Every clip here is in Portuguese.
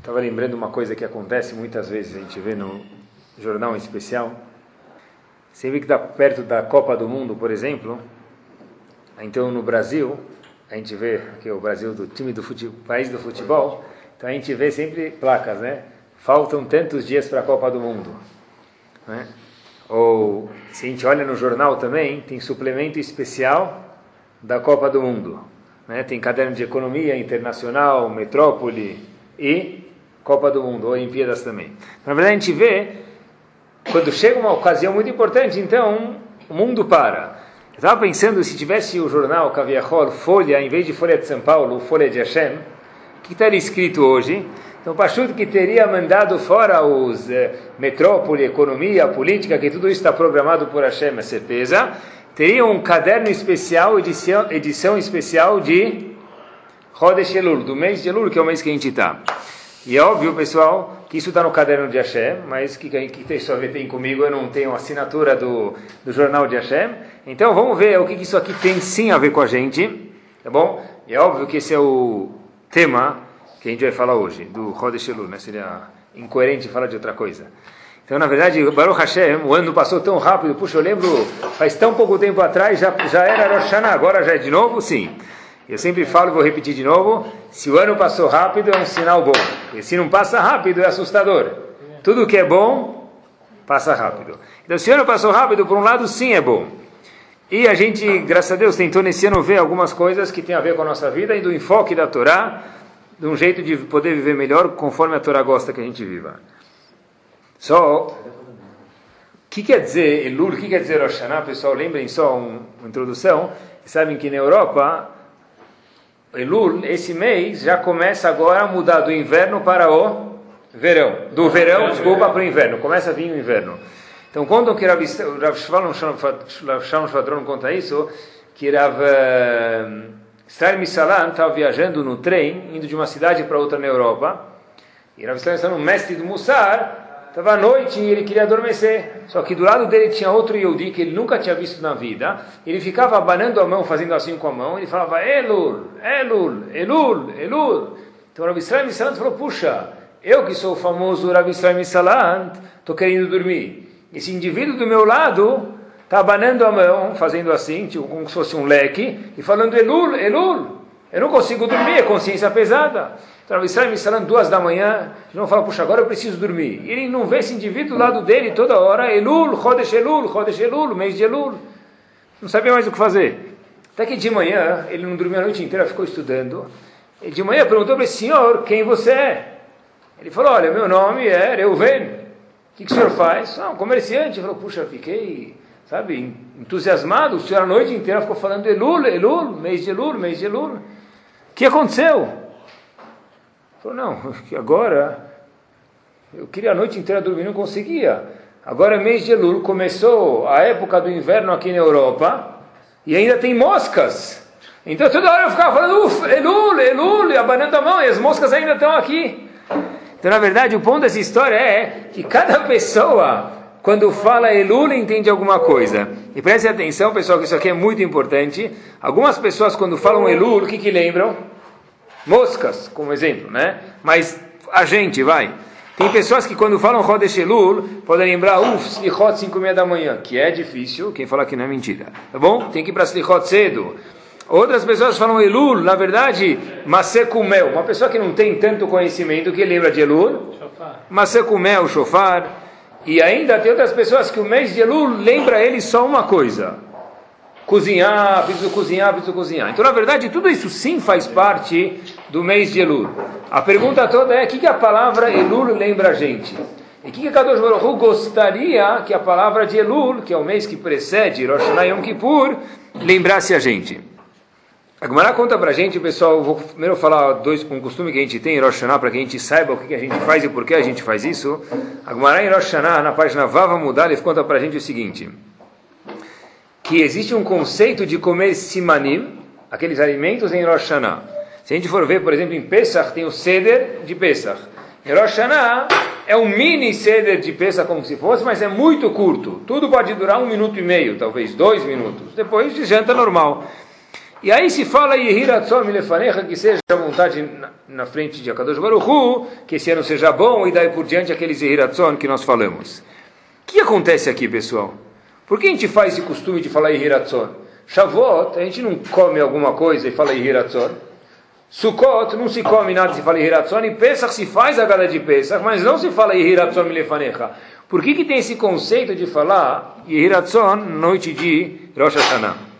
Estava lembrando uma coisa que acontece muitas vezes, a gente vê no jornal em especial. Sempre que está perto da Copa do Mundo, por exemplo, então no Brasil, a gente vê aqui o Brasil do time do futebol, país do futebol, então a gente vê sempre placas, né? Faltam tantos dias para a Copa do Mundo. Né? Ou se a gente olha no jornal também, tem suplemento especial da Copa do Mundo. Né? Tem caderno de economia internacional, metrópole e Copa do Mundo, Olimpíadas também. Na verdade, a gente vê, quando chega uma ocasião muito importante, então o mundo para. Eu estava pensando, se tivesse o jornal Caviahol, Folha, em vez de Folha de São Paulo, Folha de Hashem, o que estaria escrito hoje? Então, Pachuto que teria mandado fora os eh, metrópole, economia, política, que tudo isso está programado por Hashem, é certeza, teria um caderno especial, edição, edição especial de Rodesh Elul, do mês de Elul, que é o mês que a gente está. E é óbvio, pessoal, que isso está no caderno de Hashem, mas que, que tem só ver tem comigo, eu não tenho a assinatura do, do jornal de Hashem. Então vamos ver o que, que isso aqui tem sim a ver com a gente, tá bom? E é óbvio que esse é o tema que a gente vai falar hoje, do Rodesh Elul, né? Seria incoerente falar de outra coisa. Então, na verdade, Baruch Hashem, o ano passou tão rápido, puxa, eu lembro, faz tão pouco tempo atrás, já, já era Rosh agora já é de novo? Sim. Eu sempre falo vou repetir de novo: se o ano passou rápido, é um sinal bom. E se não passa rápido, é assustador. Tudo que é bom, passa rápido. Então, se o ano passou rápido, por um lado, sim é bom. E a gente, graças a Deus, tentou nesse ano ver algumas coisas que têm a ver com a nossa vida e do enfoque da Torá, de um jeito de poder viver melhor conforme a Torá gosta que a gente viva. Só, o que quer dizer Elul, o que quer dizer Rosh? Pessoal, lembrem só um, uma introdução. Sabem que na Europa Elul, esse mês, já começa agora a mudar do inverno para o verão. Do verão, desculpa, para o inverno. Começa a vir o inverno. Então, contam que Rav Shalom Shvadron conta isso, que Rav Israel Misalan estava viajando no trem, indo de uma cidade para outra na Europa, e Rav Israel um mestre do Mussar, Estava à noite e ele queria adormecer. Só que do lado dele tinha outro Yehudi que ele nunca tinha visto na vida. Ele ficava abanando a mão, fazendo assim com a mão. Ele falava, Elul, Elul, Elul, Elul. Então Rav Israel Misalant falou, puxa, eu que sou o famoso Rav Israel Misalant, estou querendo dormir. Esse indivíduo do meu lado está abanando a mão, fazendo assim, tipo, como se fosse um leque, e falando Elul, Elul. Eu não consigo dormir, é consciência pesada. Israel me falando duas da manhã, não fala, puxa, agora eu preciso dormir. E ele não vê esse indivíduo do lado dele toda hora, Elul, Chodesh Elul, Chodesh Elul, mês de Elul. Não sabia mais o que fazer. Até que de manhã, ele não dormiu a noite inteira, ficou estudando. E de manhã perguntou para esse senhor, quem você é? Ele falou, olha, meu nome é Reuven. O que, que o senhor faz? Ah, um comerciante. Ele falou, puxa, fiquei, sabe, entusiasmado. O senhor a noite inteira ficou falando Elul, Elul, mês de Elul, mês de Elul. O que aconteceu? Falou, não, agora eu queria a noite inteira dormir, não conseguia. Agora é mês de Elul, começou a época do inverno aqui na Europa e ainda tem moscas. Então toda hora eu ficava falando, uff, Elul, Elul, abanando a mão e as moscas ainda estão aqui. Então, na verdade, o ponto dessa história é que cada pessoa, quando fala Elul, entende alguma coisa. E preste atenção, pessoal, que isso aqui é muito importante. Algumas pessoas, quando falam Elul, o que, que lembram? Moscas, como exemplo, né? Mas a gente, vai. Tem pessoas que quando falam Rodesh Elul, podem lembrar, uff, Slichot 5 e meia da manhã, que é difícil, quem fala que não é mentira, tá bom? Tem que ir para Slichot cedo. Outras pessoas falam Elul, na verdade, Masekumel, uma pessoa que não tem tanto conhecimento, que lembra de Elul? Masekumel, Shofar. E ainda tem outras pessoas que o mês de Elul lembra ele só uma coisa, cozinhar, preciso cozinhar, preciso cozinhar. Então, na verdade, tudo isso sim faz parte do mês de Elul. A pergunta toda é: o que, que a palavra Elul lembra a gente? E o que, que Kadosh Baruch gostaria que a palavra de Elul, que é o mês que precede Rosh Hashanah Yom Kippur, lembrasse a gente? A Gemara conta pra gente, pessoal, vou primeiro falar dois, um costume que a gente tem em Rosh Hashanah, para que a gente saiba o que a gente faz e por que a gente faz isso. A Gemara em Rosh Hashanah, na página Vava Mudar, ele conta pra gente o seguinte que existe um conceito de comer simanim, aqueles alimentos em Rosh Hashanah. Se a gente for ver, por exemplo, em Pesach tem o Seder de Pesach. Em Rosh Hashanah é um mini Seder de Pesach como se fosse, mas é muito curto. Tudo pode durar um minuto e meio, talvez dois minutos. Depois de janta normal. E aí se fala que seja a vontade na, na frente de Akadosh Baruchu, que esse ano seja bom, e daí por diante aqueles Yehiratzon que nós falamos. O que acontece aqui, pessoal? Por que a gente faz esse costume de falar Yehiratzon? Shavuot, a gente não come alguma coisa e fala Yehiratzon. Sukkot, não se come nada se fala Yehiratzon. E Pesach se faz a gala de Pesach, mas não se fala Yehiratzon Milefanecha. Por que, que tem esse conceito de falar Yehiratzon noite de Rosh Hashanah?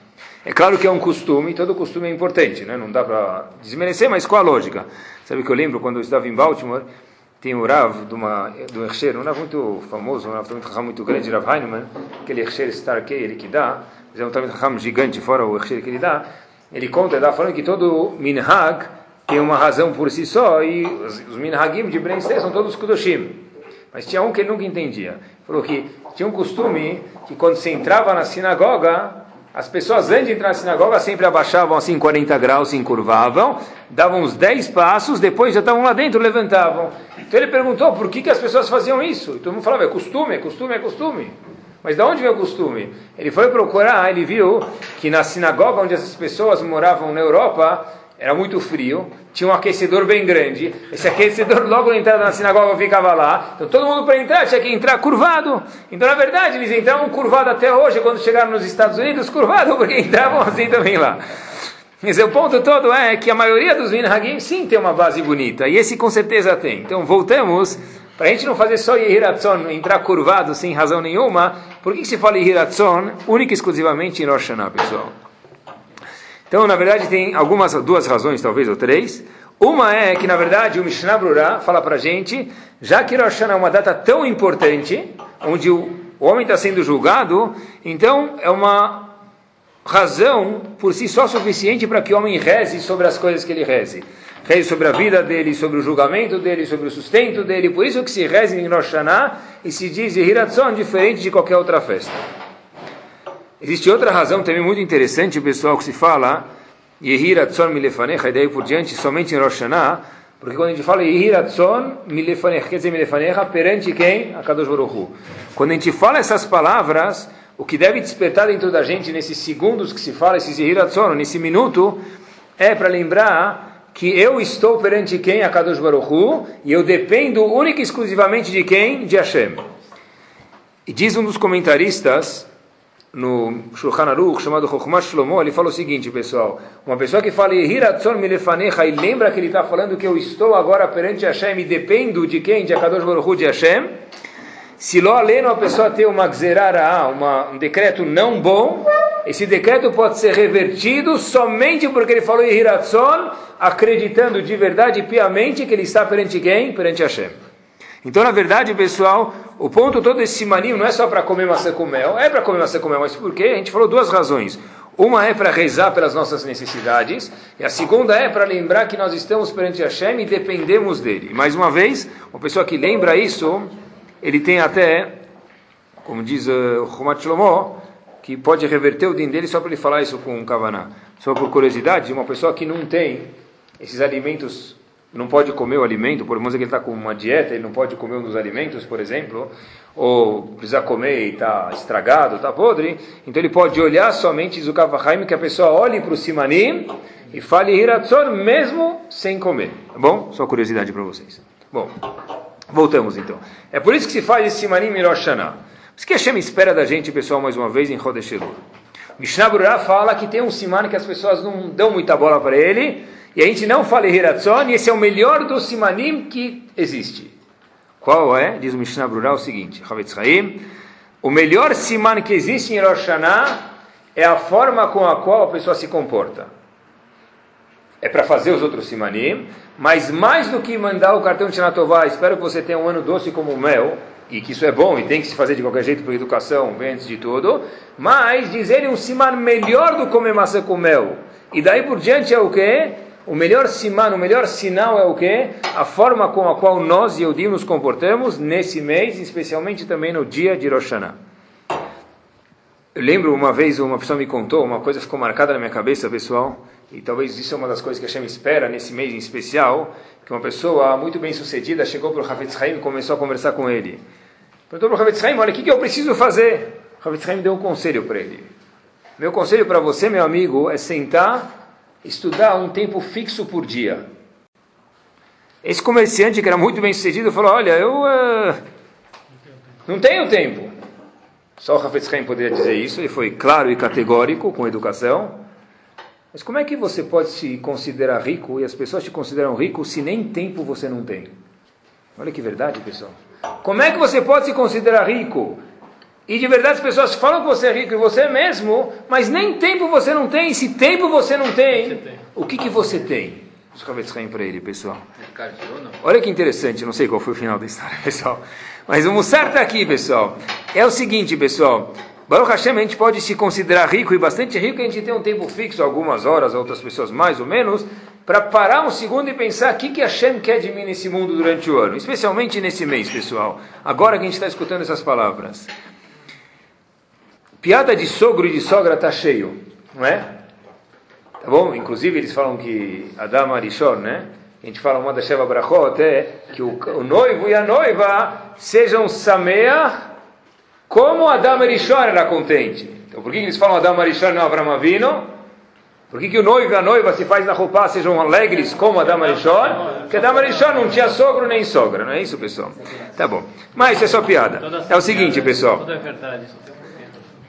É claro que é um costume, todo costume é importante, né? não dá para desmerecer, mas qual a lógica? Sabe que eu lembro quando eu estava em Baltimore, tem o Rav de uma, do Hersher, um Rav muito famoso, um Rav muito, muito grande, Rav Heinemann, aquele Hersher Starkey, ele que dá, é um Rav gigante, fora o Hersher que ele dá, ele conta, ele dá falando que todo Minhag tem uma razão por si só, e os, os Minhagim de Brenster são todos Kudoshim. Mas tinha um que ele nunca entendia. Falou que tinha um costume que quando você entrava na sinagoga, as pessoas antes de entrar na sinagoga sempre abaixavam assim 40 graus, se encurvavam, davam uns 10 passos, depois já estavam lá dentro, levantavam. Então ele perguntou por que, que as pessoas faziam isso. E todo mundo falava, é costume, é costume, é costume. Mas de onde veio o costume? Ele foi procurar, ele viu que na sinagoga onde essas pessoas moravam na Europa, era muito frio, tinha um aquecedor bem grande. Esse aquecedor, logo na entrada na sinagoga, ficava lá. Então todo mundo para entrar tinha que entrar curvado. Então, na verdade, eles entravam curvado até hoje, quando chegaram nos Estados Unidos, curvado, porque entravam assim também lá. Mas o ponto todo é que a maioria dos minhagim sim tem uma base bonita, e esse com certeza tem. Então voltamos, para a gente não fazer só Yehiratzon, entrar curvado sem razão nenhuma, por que, que se fala Yehiratzon única e exclusivamente em Rosh Hashanah, pessoal? Então, na verdade, tem algumas duas razões, talvez, ou três. Uma é que, na verdade, o Mishnah Brurah fala para a gente, já que Rosh Hashanah é uma data tão importante, onde o homem está sendo julgado, então é uma razão por si só suficiente para que o homem reze sobre as coisas que ele reze. Reze sobre a vida dele, sobre o julgamento dele, sobre o sustento dele. Por isso que se reze em Rosh Hashanah e se diz Hiratzon diferente de qualquer outra festa. Existe outra razão também muito interessante, pessoal, que se fala Yehiratzon milefanecha, e daí por diante, somente em Rosh Hashanah, porque quando a gente fala Yehiratzon milefanecha, quer dizer milefanecha, perante quem? A Kadosh Baruch Quando a gente fala essas palavras, o que deve despertar dentro da gente nesses segundos que se fala, esses Yehiratzon, nesse minuto, é para lembrar que eu estou perante quem? A Kadosh Baruch e eu dependo única e exclusivamente de quem? De Hashem. E diz um dos comentaristas, no Shulchan Aruch, chamado Chokhmah Shlomo, ele fala o seguinte, pessoal, uma pessoa que fala e lembra que ele está falando que eu estou agora perante Hashem e dependo de quem? De Akadosh Baruch de Hashem. Se lo aleno a pessoa ter uma gzerara, uma, um decreto não bom, esse decreto pode ser revertido somente porque ele falou Hiratzon, acreditando de verdade piamente que ele está perante quem? Perante Hashem. Então, na verdade, pessoal, o ponto todo desse simanim não é só para comer maçã com mel, é para comer maçã com mel, mas por quê? A gente falou duas razões. Uma é para rezar pelas nossas necessidades, e a segunda é para lembrar que nós estamos perante Hashem e dependemos dele. Mais uma vez, uma pessoa que lembra isso, ele tem até, como diz uh, o Chomat Shlomo, que pode reverter o din dele só para ele falar isso com um kavaná. Só por curiosidade, uma pessoa que não tem esses alimentos não pode comer o alimento, por exemplo, que ele está com uma dieta, ele não pode comer um dos alimentos, por exemplo, ou precisa comer e está estragado, está podre, então ele pode olhar somente Zukavahaim, que a pessoa olhe para o Simanim e fale Hiratzor mesmo sem comer. Tá bom? Só curiosidade para vocês. Bom, voltamos então. É por isso que se faz esse Simanim Mirosh Hashanah. Por isso que Hashem espera da gente, pessoal, mais uma vez, em Chodesh Elul. Mishnah Brurah fala que tem um Siman que as pessoas não dão muita bola para ele, e a gente não fala Hiratzon, e esse é o melhor dos simanim que existe. Qual é? Diz o Mishnah Brurah o seguinte, Havetz Haim, o melhor siman que existe em Rosh Hashanah é a forma com a qual a pessoa se comporta. É para fazer os outros simanim, mas mais do que mandar o cartão de Shanatová, espero que você tenha um ano doce como o mel, e que isso é bom e tem que se fazer de qualquer jeito por educação, vem antes de tudo, mas dizer um siman melhor do que comer maçã com mel. E daí por diante é o quê? O melhor siman, o melhor sinal é o que? A forma com a qual nós, e Eudim, nos comportamos nesse mês, especialmente também no dia de Rosh Hashanah. Eu lembro uma vez, uma pessoa me contou, uma coisa ficou marcada na minha cabeça, pessoal, e talvez isso é uma das coisas que a Hashem espera nesse mês em especial, que uma pessoa muito bem sucedida chegou para o Havetz Haim e começou a conversar com ele. Perguntou para o Havetz Haim, olha, o que, que eu preciso fazer? O Havetz Haim deu um conselho para ele. Meu conselho para você, meu amigo, é sentar estudar um tempo fixo por dia. Esse comerciante que era muito bem sucedido falou: Olha, eu uh, não tenho tempo. Só o Hafetz Haim poderia dizer isso, ele foi claro e categórico com educação. Mas como é que você pode se considerar rico e as pessoas te consideram rico se nem tempo você não tem? Olha que verdade, pessoal. Como é que você pode se considerar rico? E de verdade as pessoas falam que você é rico e você é mesmo, mas nem tempo você não tem. E se tempo você não tem, o que, que você tem? Os caem para ele, pessoal. Olha que interessante, não sei qual foi o final da história, pessoal. Mas o Mussar está aqui, pessoal. É o seguinte, pessoal. Baruch Hashem, a gente pode se considerar rico e bastante rico, a gente tem um tempo fixo, algumas horas, outras pessoas mais ou menos, para parar um segundo e pensar o que, que Hashem quer de mim nesse mundo durante o ano, especialmente nesse mês, pessoal. Agora que a gente está escutando essas palavras. Piada de sogro e de sogra está cheio, não é? Tá bom? Inclusive eles falam que Adam Arishon, né? A gente fala uma da Sheva Brachot, é que o, o, noivo e a noiva sejam Samea como Adam Arishon era contente. Então por que eles falam Adam Arishon e não Avram Avino? Por que, que o noivo e a noiva se faz na roupa sejam alegres como a dama Rishon? Porque a dama Rishon não tinha sogro nem sogra, não é isso, pessoal? Tá bom. Mas isso é só piada. É o seguinte, pessoal. Tudo é verdade.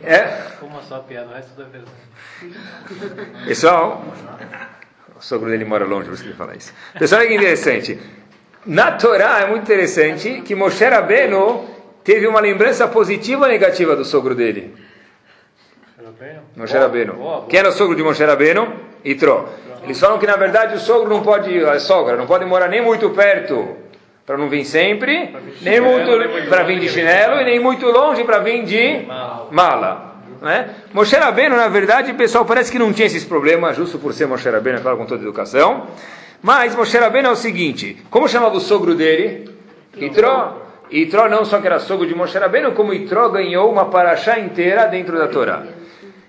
É? Como só piada, o resto tudo é verdade. Pessoal, o sogro dele mora longe, por isso que ele fala isso. Pessoal, olha que interessante. Na Torá é muito interessante que Moshe Rabbeinu teve uma lembrança positiva ou negativa do sogro dele. Moshe Rabbeinu. Quem era o sogro de Moshe Rabbeinu? Itro. Eles falam que na verdade o sogro não pode, a sogra não pode morar nem muito perto para não vir sempre, nem muito para vir de chinelo e nem muito longe para vir de mala. Né? Moshe Rabbeinu, na verdade, pessoal, parece que não tinha esses problemas, justo por ser Moshe Rabbeinu, é claro, com toda educação. Mas Moshe Rabbeinu é o seguinte, como chamava o sogro dele? Itro. Itro não só que era sogro de Moshe Rabbeinu, como Itro ganhou uma paraxá inteira dentro da Torá.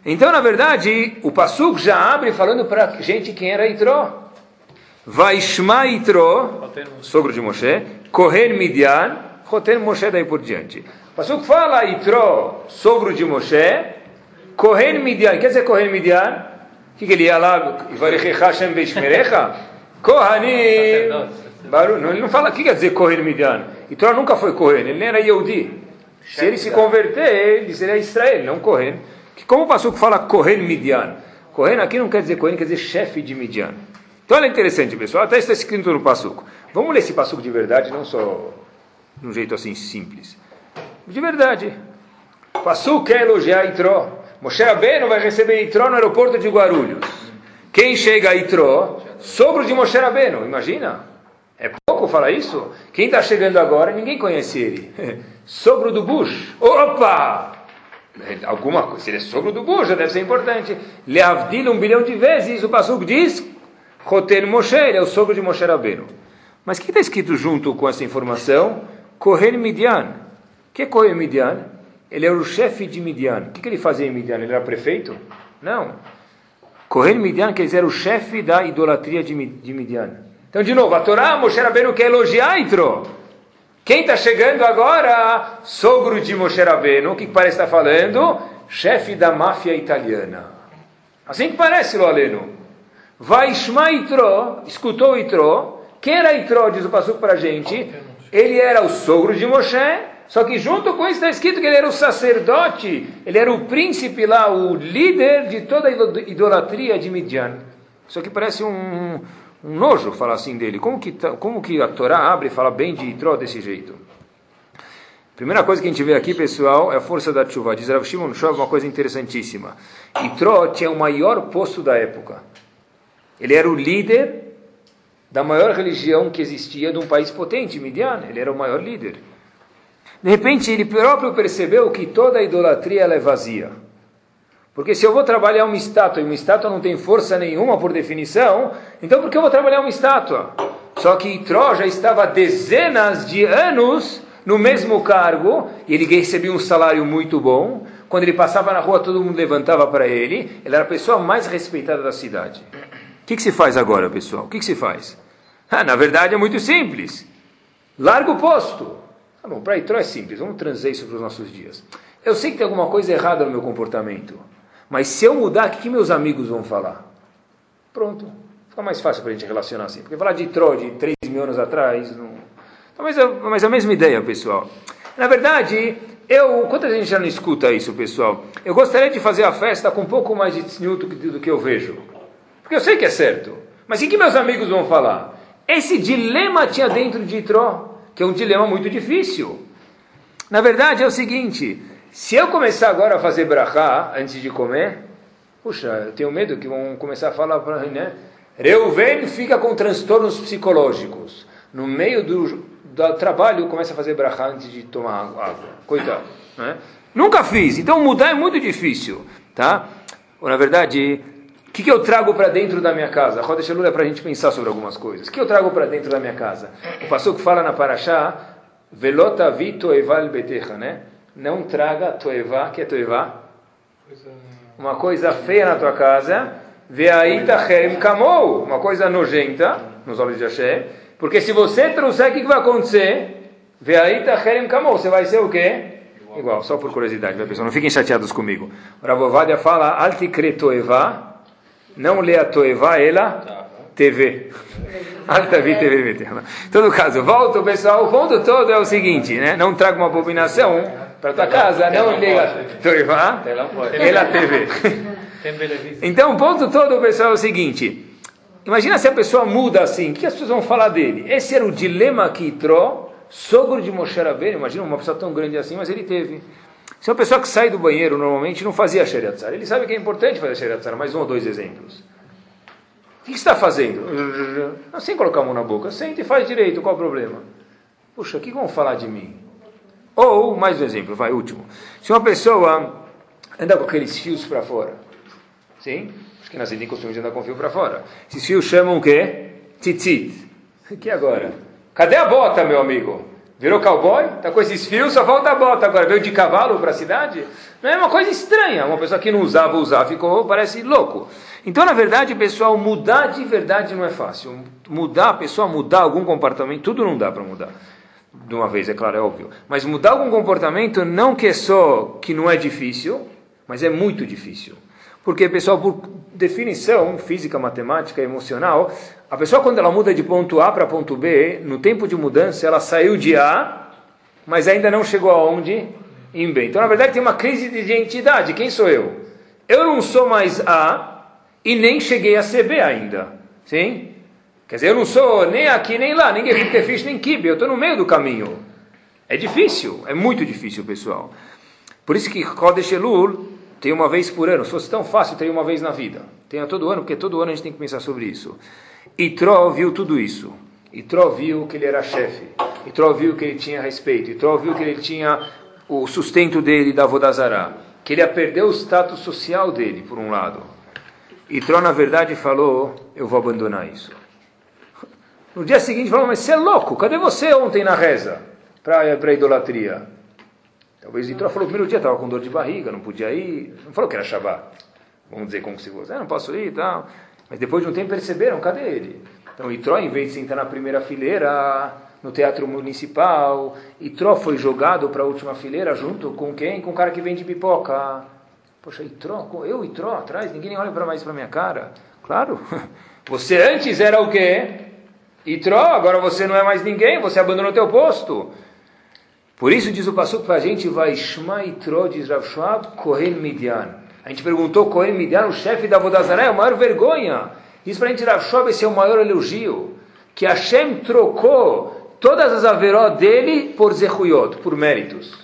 Então, na verdade, o Passuk já abre falando para a gente quem era Itro. Vaishma Itro, sogro de Moshe, Kohen Midian, Roten Moshe daí por diante. O Passuk fala Itro, sogro de Moshe, Kohen Midian, quer dizer Kohen Midian? O que, que ele ia lá? Varechecha Kohanim. Não, ele não fala o que quer dizer Kohen Midian. Itro nunca foi Kohen, ele nem era Yehudi. Se ele se converter, ele seria Israel, não Kohen. Que como o Passuco fala Kohen Midian? Kohen aqui não quer dizer Kohen, quer dizer chefe de Midian. Então olha interessante, pessoal, até está escrito no Passuco. Vamos ler esse Passuco de verdade, não só de um jeito assim simples. De verdade. Passuco quer elogiar Itró. Moshe Rabbeinu vai receber Itró no aeroporto de Guarulhos. Quem chega a Itró? Sogro de Moshe Rabbeinu, imagina. É pouco falar isso? Quem está chegando agora, ninguém conhece ele. Sogro do Bush. Opa! alguma coisa, se ele é sogro do Buja, deve ser importante. Leavdil um bilhão de vezes, o Pasuk diz, Roten Moshe, ele é o sogro de Moshe Rabbeinu. Mas o que está escrito junto com essa informação? Kohen Midian. O que é Kohen Midian? Ele era o chefe de Midian. O que, que ele fazia em Midian? Ele era prefeito? Não. Kohen Midian quer dizer o chefe da idolatria de Midian. Então, de novo, a Torá, Moshe Rabbeinu quer elogiar Itro. Quem está chegando agora? Sogro de Moshe Rabbeinu, o que parece estar falando? Chefe da máfia italiana. Assim que parece, Loaleno. Vai Itro, escutou Itro. Quem era Itro, diz o Passuco para a gente? Ele era o sogro de Moshe, só que junto com isso está escrito que ele era o sacerdote, ele era o príncipe lá, o líder de toda a idolatria de Midian. Isso aqui parece um, um nojo falar assim dele. Como que, tá, como que a Torá abre e fala bem de Itró desse jeito? Primeira coisa que a gente vê aqui, pessoal, é a força da chuva. Diz Rav Shimon Shov uma coisa interessantíssima. Itró tinha o maior posto da época. Ele era o líder da maior religião que existia de um país potente, Midian. Ele era o maior líder. De repente, ele próprio percebeu que toda a idolatria é vazia. Porque se eu vou trabalhar uma estátua e uma estátua não tem força nenhuma por definição, então por que eu vou trabalhar uma estátua? Só que Itró já estava dezenas de anos no mesmo cargo e ele recebia um salário muito bom. Quando ele passava na rua, todo mundo levantava para ele. Ele era a pessoa mais respeitada da cidade. O que, que se faz agora, pessoal? O que, que se faz? Ah, na verdade é muito simples. Larga o posto. Tá bom, para Itró é simples. Vamos trazer isso para os nossos dias. Eu sei que tem alguma coisa errada no meu comportamento. Mas se eu mudar, o que, meus amigos vão falar? Pronto. Fica mais fácil para a gente relacionar assim. Porque falar de Tró de 3 mil anos atrás, não... Talvez é, mas é a mesma ideia, pessoal. Na verdade, eu, quanta gente já não escuta isso, pessoal? Eu gostaria de fazer a festa com um pouco mais de tzniut do que eu vejo. Porque eu sei que é certo. Mas o que meus amigos vão falar? Esse dilema tinha dentro de Itró, que é um dilema muito difícil. Na verdade, é o seguinte: se eu começar agora a fazer brachá antes de comer, puxa, eu tenho medo que vão começar a falar para né? Reuven fica com transtornos psicológicos. No meio do, do trabalho, começa a fazer brachá antes de tomar água. Coitado. Né? Nunca fiz, então mudar é muito difícil. Tá? Ou, na verdade, o que, que, eu trago para dentro da minha casa? A Roda Shalula é para a gente pensar sobre algumas coisas. O que eu trago para dentro da minha casa? O pastor que fala na Parashá, Velota vi toeval betecha, né? Não traga toeva, que é toeva? Uma coisa feia na tua casa. Veaita herem kamou, uma coisa nojenta, nos olhos de Hashem. Porque se você trouxer, o que, que vai acontecer? Veaita herem kamou, você vai ser o quê? Igual, só por curiosidade, pessoal, não fiquem chateados comigo. Ravovadia fala, alti kretoeva, não lê a Toeva, ela TV. Alta vi TV Em todo caso, volto pessoal, o ponto todo é o seguinte, né? Não traga uma abominação para tua casa, não liga Toeva, ela TV. Então, o ponto todo, pessoal, é o seguinte. Imagina se a pessoa muda assim, o que as pessoas vão falar dele? Esse era o dilema que Itró, sogro de Moshe Rabbeinu, imagina uma pessoa tão grande assim, mas ele teve. Se uma pessoa que sai do banheiro normalmente não fazia Sheriatzar, ele sabe que é importante fazer Sheriatzar, mais um ou dois exemplos. O que está fazendo? Sem colocar a mão na boca, senta e faz direito, qual o problema? Puxa, o que vão falar de mim? Ou, mais um exemplo, vai, último. Se uma pessoa anda com aqueles fios para fora, sim? Acho que nas Edim costumam andar com fio para fora. Esses fios chamam o quê? Tzitzit. O que agora? Cadê a bota, meu amigo? Virou cowboy? Está com esses fios, só falta a bota agora. Veio de cavalo para a cidade? Não é uma coisa estranha. Uma pessoa que não usava, usar, ficou, parece louco. Então, na verdade, pessoal, mudar de verdade não é fácil. Mudar, a pessoa mudar algum comportamento, tudo não dá para mudar. De uma vez, é claro, é óbvio. Mas mudar algum comportamento não que é só que não é difícil, mas é muito difícil. Porque, pessoal, por definição física, matemática, emocional, a pessoa quando ela muda de ponto A para ponto B, no tempo de mudança, ela saiu de A, mas ainda não chegou aonde? Em B. Então, na verdade, tem uma crise de identidade. Quem sou eu? Eu não sou mais A e nem cheguei a ser B ainda. Sim? Quer dizer, eu não sou nem aqui nem lá, nem Gefish nem Kibe, eu estou no meio do caminho. É difícil, é muito difícil, pessoal. Por isso que Kodesh Elul tem uma vez por ano. Se fosse tão fácil, teria uma vez na vida. Tenha todo ano, porque todo ano a gente tem que pensar sobre isso. E Tró viu tudo isso. E Tró viu que ele era chefe. E Tró viu que ele tinha respeito. E Tró viu que ele tinha o sustento dele da Vodazará. Que ele ia perder o status social dele, por um lado. E Tró, na verdade, falou: Eu vou abandonar isso. No dia seguinte, falou: Mas você é louco? Cadê você ontem na reza? Para idolatria. Talvez Itró falou, primeiro dia estava com dor de barriga, não podia ir, não falou que era Shabbat. Vamos dizer como se fosse, ah, não posso ir e tal. Mas depois de um tempo perceberam, cadê ele? Então Itró, em vez de sentar na primeira fileira, no teatro municipal, Itró foi jogado para a última fileira junto com quem? Com o cara que vende pipoca. Poxa, Itró, eu Itró atrás, ninguém olha para mais para minha cara. Claro, você antes era o quê? Itró, agora você não é mais ninguém, você abandonou teu posto. Por isso diz o Passuco para a gente, vai Shma Itro, diz Rav Shmuel, Kohen Midian. A gente perguntou, Kohen Midian, o chefe da Vodazaré, é a maior vergonha. Diz para a gente, Rav Shmuel, esse é o maior elogio. Que Hashem trocou todas as averó dele por Zehuyot, por méritos.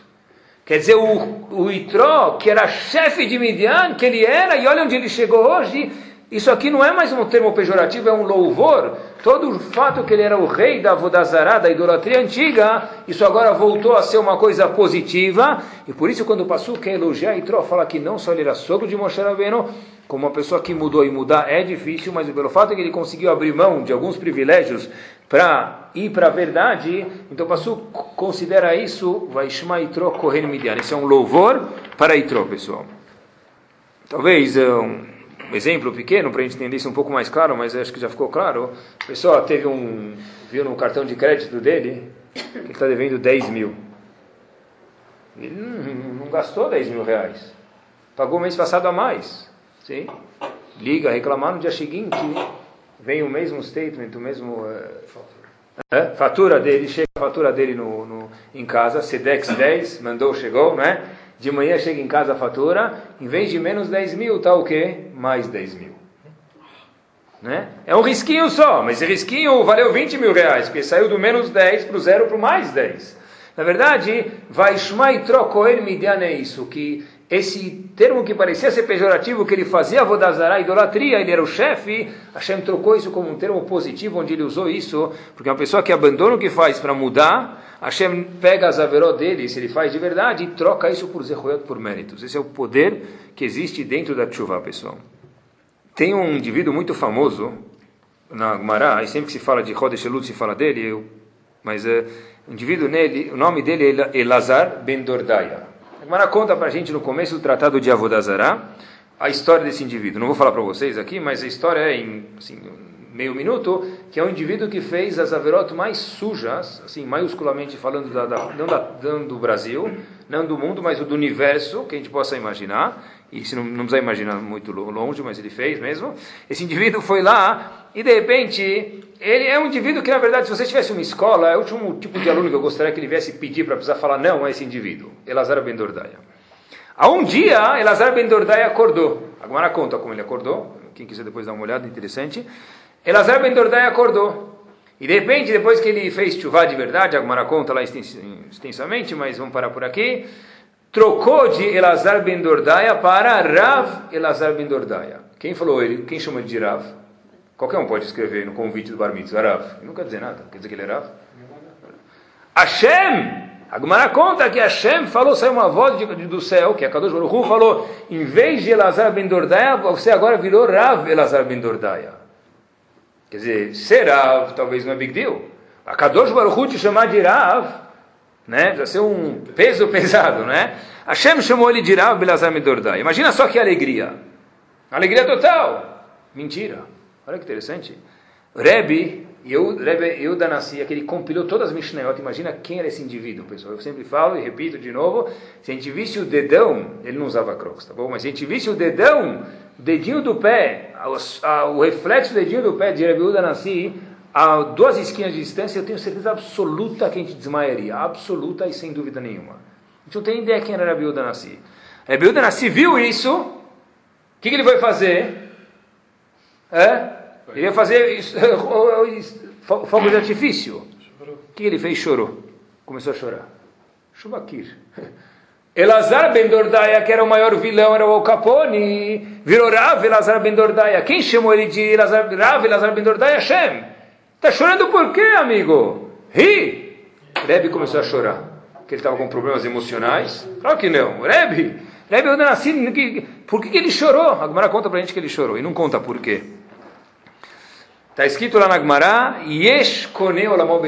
Quer dizer, o, o Itró, que era chefe de Midian, que ele era, e olha onde ele chegou hoje, isso aqui não é mais um termo pejorativo, é um louvor. Todo o fato que ele era o rei da Vodazará, da idolatria antiga, isso agora voltou a ser uma coisa positiva. E por isso, quando o Passu quer elogiar Itró, fala que não só ele era sogro de Moshe Rabbeinu, como uma pessoa que mudou e mudar é difícil, mas pelo fato que ele conseguiu abrir mão de alguns privilégios para ir para a verdade, então Passu considera isso, vai chamar Itró Kohen Midian. Isso é um louvor para Itró, pessoal. Talvez um, um exemplo pequeno para a gente entender isso um pouco mais claro, mas acho que já ficou claro. O pessoal teve um, viu no cartão de crédito dele que ele está devendo 10 mil. Ele não, não, gastou 10 mil reais. Pagou mês passado a mais. Sim? liga reclamar no dia seguinte, vem o mesmo statement, o mesmo é, fatura dele, chega a fatura dele no, no, em casa, Sedex 10, mandou, chegou, né? De manhã chega em casa a fatura, em vez de menos 10 mil, tá o quê? Mais 10 mil. Né? É um risquinho só, mas esse risquinho valeu 20 mil reais, porque saiu do menos 10 para o zero para o mais 10. Na verdade, vai Shmai Trocoel Midian é isso, que esse termo que parecia ser pejorativo, que ele fazia Vodazara, idolatria, ele era o chefe, Hashem trocou isso como um termo positivo, onde ele usou isso, porque uma pessoa que abandona o que faz para mudar, Hashem pega as averot dele, se ele faz de verdade, e troca isso por zeroyot, por méritos. Esse é o poder que existe dentro da chuva, pessoal. Tem um indivíduo muito famoso na Gemara, e sempre que se fala de Chodesh Elul se fala dele, eu, mas é, um indivíduo nele, o nome dele é Elazar Ben Dordaya. Gemara conta para a gente no começo do tratado de Avodazará a história desse indivíduo. Não vou falar para vocês aqui, mas a história é em assim, meio minuto, que é um indivíduo que fez as averot mais sujas, assim, maiusculamente falando, da, da, não, da, não do Brasil, não do mundo, mas do universo, que a gente possa imaginar, e se não, não precisa imaginar muito longe, mas ele fez mesmo. Esse indivíduo foi lá, e de repente, ele é um indivíduo que, na verdade, se você tivesse uma escola, é o último tipo de aluno que eu gostaria que ele viesse pedir para precisar falar não a esse indivíduo, Elazar Ben Dordaia. Há um dia, Elazar Ben Dordaia acordou. Agora conta como ele acordou, quem quiser depois dar uma olhada, interessante. Elazar Ben Dordai acordou. E de repente, depois que ele fez chuvá de verdade, a Gemara conta lá extensamente, mas vamos parar por aqui, trocou de Elazar Ben Dordaia para Rav Elazar Ben Dordaia. Quem falou ele? Quem chama ele de Rav? Qualquer um pode escrever no convite do Bar Mitzvah, Rav. Ele não quer dizer nada, quer dizer que ele é Rav. Hashem! A Gemara conta que Hashem falou, saiu uma voz de, de, do céu, que a Kadosh Baruch falou, em vez de Elazar Ben Dordaia, você agora virou Rav Elazar Ben Dordaia. Quer dizer, ser Rav talvez não é big deal. A Kadosh Baruch Hu te chamar de Rav, né? Vai ser um peso pesado, né? Hashem chamou ele de Rav Belazar Medordai. Imagina só que alegria. Alegria total. Mentira. Olha que interessante. Rebbe, eu, Rebbe Yehuda Nassi, que ele compilou todas as Mishnayot, imagina quem era esse indivíduo, pessoal. Eu sempre falo e repito de novo, se a gente visse o dedão, ele não usava crocs, tá bom? Mas se a gente visse o dedão o dedinho do pé, o reflexo do dedinho do pé de Rebiúda Nassi, a duas esquinas de distância, eu tenho certeza absoluta que a gente desmaiaria. Absoluta e sem dúvida nenhuma. A gente não tem ideia quem era Rebiúda Nassi. Rebiúda Nassi viu isso, o que, que, ele foi fazer? É? Ia fazer fogo de artifício. O que, ele fez? Chorou. Começou a chorar. Chubakir. Elazar ben Dordaia, que era o maior vilão, era o Al Capone, virou Rav Elazar ben Dordaia. Quem chamou ele de Elazar, Rav Elazar ben Dordaia? Hashem. Está chorando por quê, amigo? Ri. Rebbe começou a chorar, que ele estava com problemas emocionais. Claro que não. Rebbe, Rebbe nasci, por que, que ele chorou? A Gemara conta para gente que ele chorou, e não conta por quê. Está escrito lá na Gemara, Yesh kone olamó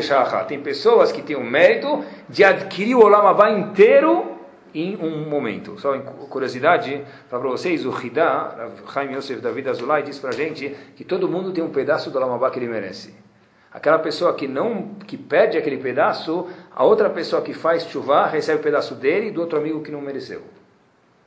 Tem pessoas que têm o mérito de adquirir o olamabá inteiro em um momento. Só em curiosidade, para vocês, o Hidá, Chaim Yosef David Azulay, diz para a gente que todo mundo tem um pedaço do Lamabá que ele merece. Aquela pessoa que não que perde aquele pedaço, a outra pessoa que faz chuva recebe o pedaço dele e do outro amigo que não mereceu.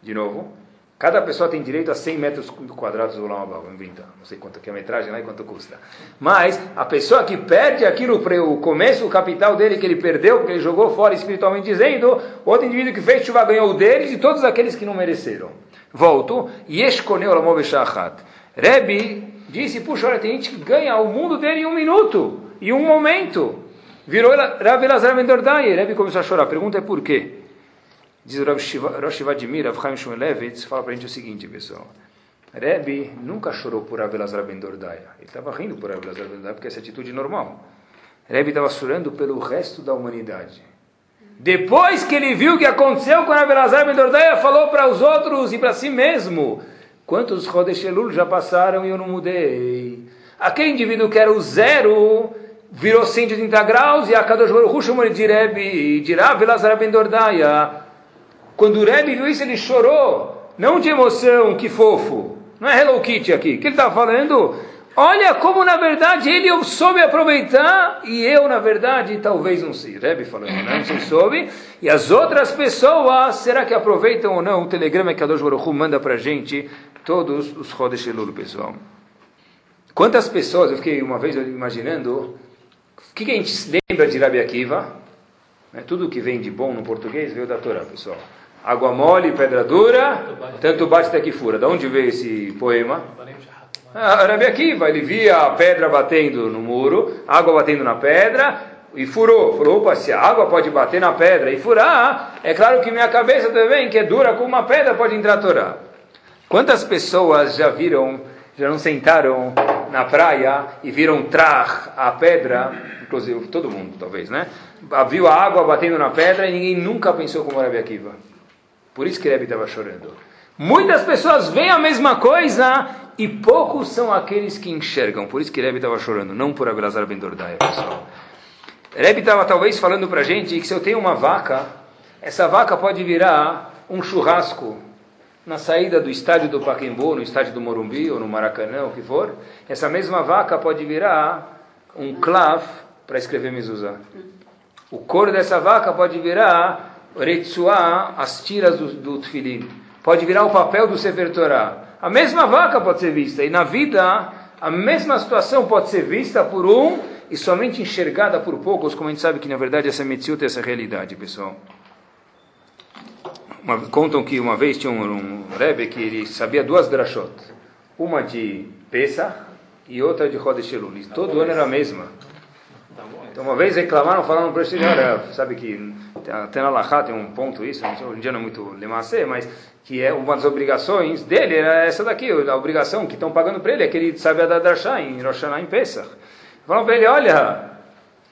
De novo, Cada pessoa tem direito a 100 metros quadrados do Lama Baba, Não sei quanto que é a metragem lá e quanto custa. Mas a pessoa que perde aquilo, o começo, o capital dele que ele perdeu, porque ele jogou fora espiritualmente dizendo, outro indivíduo que fez chuva ganhou o deles e todos aqueles que não mereceram. Volto. Yeshkoneu Lamov Shachat. Rebbe disse, puxa, olha, tem gente que ganha o mundo dele em um minuto, em um momento. Virou Rav Elazar Mendordai. Rebbe começou a chorar. A pergunta é por quê? Diz o Rosh Vladimir, Rav Chaim Shmulevitz, fala para a gente o seguinte, pessoal. Rebbe nunca chorou por Avelazar Ben Dordaia. Ele estava rindo por Avelazar Ben Dordaia, porque essa atitude é normal. Rebbe estava chorando pelo resto da humanidade. Depois que ele viu o que aconteceu com Avelazar Ben Dordaia, falou para os outros e para si mesmo, quantos Chodesh Elul já passaram e eu não mudei. Aquele indivíduo que era o zero, virou 130 graus, e a Kadosh Baruch Hu chamou de Rebbe, de Avelazar Ben Dordaia. Quando o Rebbe viu isso, ele chorou. Não de emoção, que fofo. Não é Hello Kitty aqui. O que ele está falando? Olha como, na verdade, ele soube aproveitar e eu, na verdade, talvez não sei. Rebbe falando, né? não soube. E as outras pessoas, será que aproveitam ou não o telegrama que a Dojo Baruch manda para gente todos os Chodesh Elul, pessoal. Quantas pessoas, eu fiquei uma vez imaginando, o que, que a gente lembra de Rabi Akiva? Né, tudo que vem de bom no português veio da Torá, pessoal. Água mole, pedra dura, tanto bate até que fura. Da onde veio esse poema? Ah, Akiva, ele via a pedra batendo no muro, água batendo na pedra, e furou. Falou, opa, se a água pode bater na pedra e furar, é claro que minha cabeça também, que é dura como uma pedra, pode entrar a Torá. Quantas pessoas já viram, já não sentaram na praia e viram trar a pedra, inclusive todo mundo talvez, né? Viu a água batendo na pedra e ninguém nunca pensou como Rabi Akiva. Por isso que Rebbe estava chorando. Muitas pessoas veem a mesma coisa e poucos são aqueles que enxergam. Por isso que Rebbe estava chorando, não por Abelazar Ben Dordai, pessoal. Rebbe estava talvez falando para a gente que se eu tenho uma vaca, essa vaca pode virar um churrasco na saída do estádio do Paquembu, no estádio do Morumbi ou no Maracanã, o que for. Essa mesma vaca pode virar um clav para escrever mezuzá. O couro dessa vaca pode virar retsuá, as tiras do, do. Pode virar o papel do Sefer Torah. A mesma vaca pode ser vista. E na vida, a mesma situação pode ser vista por um e somente enxergada por poucos, como a gente sabe que na verdade essa metziut é essa realidade, pessoal. Uma, contam que uma vez tinha um, um Rebbe que ele sabia duas drashot. Uma de Pesach e outra de Chodesh Elul. E todo ano era a mesma. Então uma vez reclamaram, falaram para ele, sabe que até na Lachá tem um ponto isso, hoje em dia não é muito lemacê, mas que é uma das obrigações dele, era essa daqui, a obrigação que estão pagando para ele, é que ele sabe a da Drashá em Rosh em Pesach. Falaram para ele, olha,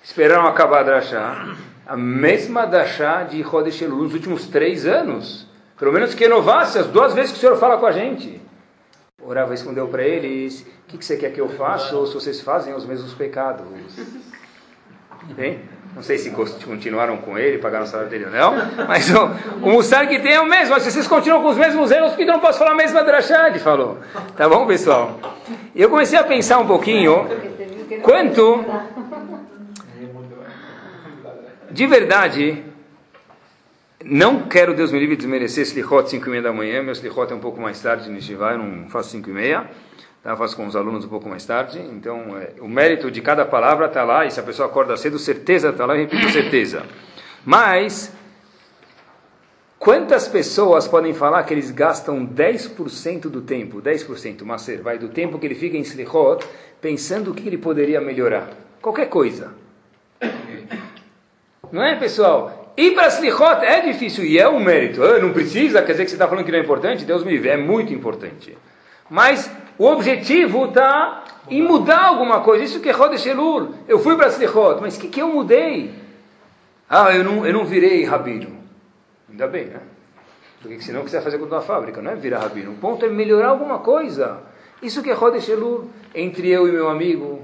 esperaram acabar a Drashá, a mesma Drashá de Elul nos últimos três anos, pelo menos que renovasse as duas vezes que o senhor fala com a gente. O Rava respondeu para eles, o que, que você quer que eu faça, ou se vocês fazem os mesmos pecados? Hein? Não sei se continuaram com ele, pagaram o salário dele ou não, mas o, o Mussar que tem é o mesmo. Se vocês continuam com os mesmos erros, por que eu não posso falar a mesma drachá? falou. Tá bom, pessoal? Eu comecei a pensar um pouquinho quanto, de verdade, não quero, Deus me livre, desmerecer Slichot 5 e meia da manhã. Meu Slichot é um pouco mais tarde no Shivá, eu não faço 5 e meia. Tá? Faço com os alunos um pouco mais tarde. Então, é, o mérito de cada palavra está lá, e se a pessoa acorda cedo, certeza está lá, eu repito certeza. Mas, quantas pessoas podem falar que eles gastam 10% do tempo, 10%, Maser, vai, do tempo que ele fica em Slichot, pensando o que ele poderia melhorar? Qualquer coisa. Não é, pessoal? Ir para Slichot é difícil e é um mérito. Ah, não precisa, quer dizer que você está falando que não é importante? Deus me livre, é muito importante. Mas o objetivo está em mudar alguma coisa. Isso que é Rodesh Elul. Eu fui para Slichot, mas o que, que eu mudei? Ah, eu não, eu não virei rabino. Ainda bem, né? Porque senão o que você vai fazer com a fábrica? Não é virar rabino. O ponto é melhorar alguma coisa. Isso que é Rodesh Elul. Entre eu e meu amigo,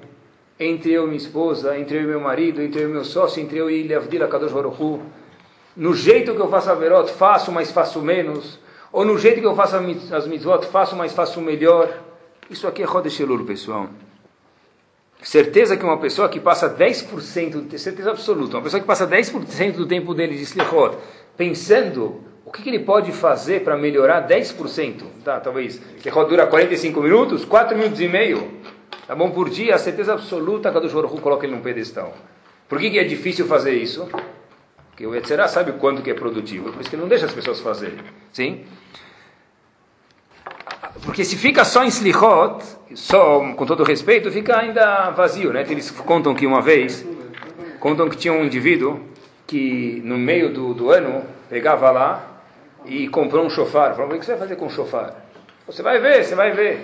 entre eu e minha esposa, entre eu e meu marido, entre eu e meu sócio, entre eu e Leavdila Kadosh Baruch No jeito que eu faço a verot, faço, mas faço menos ou no jeito que eu faço as mitzvot, faço, mas faço melhor. Isso aqui é Rodesh Elul, pessoal. Certeza que uma pessoa que passa 10%, certeza absoluta, uma pessoa que passa 10% do tempo dele de Slichot, pensando o que, que ele pode fazer para melhorar 10%, tá, talvez, Slichot dura 45 minutos, 4 minutos e meio, tá bom, por dia, a certeza absoluta que a do Joruhu coloca ele num pedestal. Por que, que é difícil fazer isso? Porque o Yetzirah sabe quanto que é produtivo, por isso que não deixa as pessoas fazerem. Sim? Porque se fica só em Slichot, só com todo respeito, fica ainda vazio, né? Eles contam que uma vez, contam que tinha um indivíduo que no meio do, do ano pegava lá e comprou um chofar. Falou, o que você vai fazer com o chofar? Você vai ver, você vai ver.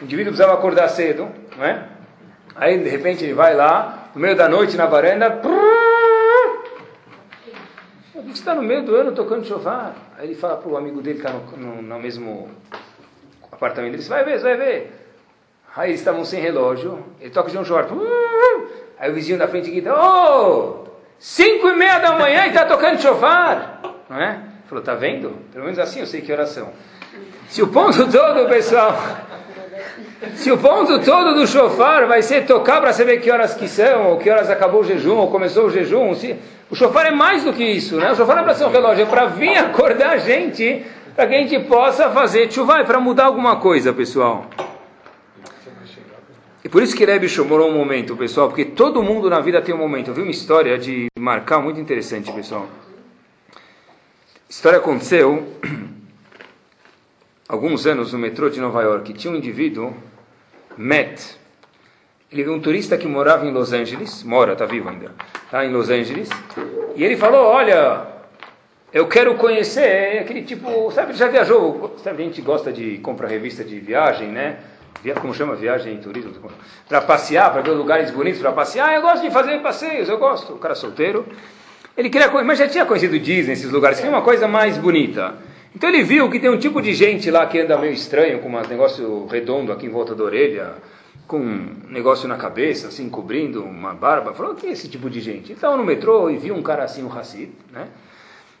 O indivíduo precisava acordar cedo, não é? Aí de repente ele vai lá, no meio da noite na varanda, você está no meio do ano tocando chofar. Aí ele fala para o amigo dele que está no, no, no, mesmo apartamento dele, vai ver, vai ver. Aí eles estavam sem relógio, ele toca de um chofar. Aí o vizinho da frente grita, oh, cinco e meia da manhã e está tocando chofar. Não é? Ele falou, tá vendo? Pelo menos assim eu sei que oração. Se o ponto todo, pessoal, se o ponto todo do chofar vai ser tocar para saber que horas que são, ou que horas acabou o jejum, ou começou o jejum, se, o chofar é mais do que isso, né? O chofar não é para ser um relógio, é para vir acordar a gente para que a gente possa fazer chuva, para mudar alguma coisa, pessoal. E por isso que Rebbe chamou um momento, pessoal, porque todo mundo na vida tem um momento. Eu vi uma história de marcar muito interessante, pessoal. A história aconteceu alguns anos no metrô de Nova York. Tinha um indivíduo, Matt, ele viu um turista que morava em Los Angeles, mora, está vivo ainda, está em Los Angeles, e ele falou, olha, eu quero conhecer aquele tipo, sabe, já viajou, sabe, a gente gosta de comprar revista de viagem, né? como chama viagem em turismo, para passear, para ver lugares bonitos para passear. Eu gosto de fazer passeios, eu gosto. O cara solteiro, ele queria, mas já tinha conhecido Disney, esses lugares, queria uma coisa mais bonita. Então ele viu que tem um tipo de gente lá que anda meio estranho, com um negócio redondo aqui em volta da orelha, com um negócio na cabeça, assim, cobrindo uma barba. Falou, que é esse tipo de gente? Ele estava no metrô e viu um cara assim, um Hassid, né?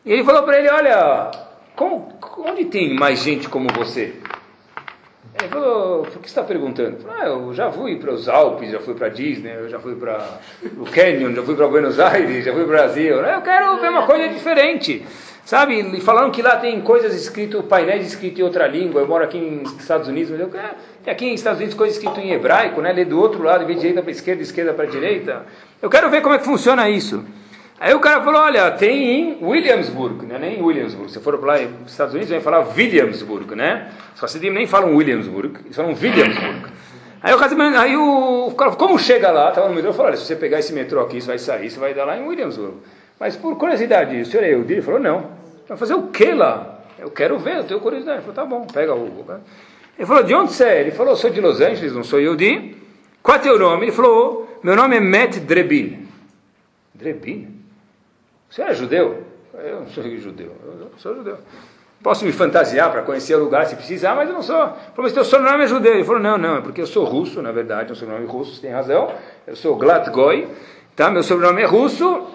E ele falou para ele, olha, como, onde tem mais gente como você? Ele falou, por que você está perguntando? Ah, eu já fui para os Alpes, já fui para Disney, eu já fui para o Canyon, já fui para Buenos Aires, já fui para o Brasil. Eu quero ver uma coisa diferente. Sabe, e falaram que lá tem coisas escritas, painéis escritos em outra língua. Eu moro aqui nos Estados Unidos, mas eu tem aqui nos Estados Unidos coisas escritas em hebraico, né? Ler do outro lado, de direita para esquerda, esquerda para direita. Eu quero ver como é que funciona isso. Aí o cara falou, olha, tem em Williamsburg, né? nem em Williamsburg. Se for lá nos Estados Unidos, vai falar Williamsburg, né? Os Hassidim nem falam Williamsburg, eles falam Williamsburg. Aí o, aí o cara, como chega lá? Estava no metrô, falou, olha, se você pegar esse metrô aqui, você vai sair, você vai dar lá em Williamsburg. Mas por curiosidade, o senhor é Yehudi? Ele falou, não. Vai fazer o que lá? Eu quero ver, eu tenho curiosidade. Ele falou, tá bom, pega o... Ele falou, de onde você é? Ele falou, sou de Los Angeles, não sou Yehudi. Qual é teu nome? Ele falou, meu nome é Matt Drebin. Drebin? Você é judeu? Eu não sou judeu, eu sou judeu. Posso me fantasiar para conhecer o lugar se precisar, mas eu não sou. Falou, mas teu sobrenome é judeu. Ele falou, não, não, é porque eu sou russo, na verdade, é um sobrenome russo, você tem razão. Eu sou Glatgoy, tá? Meu sobrenome é russo.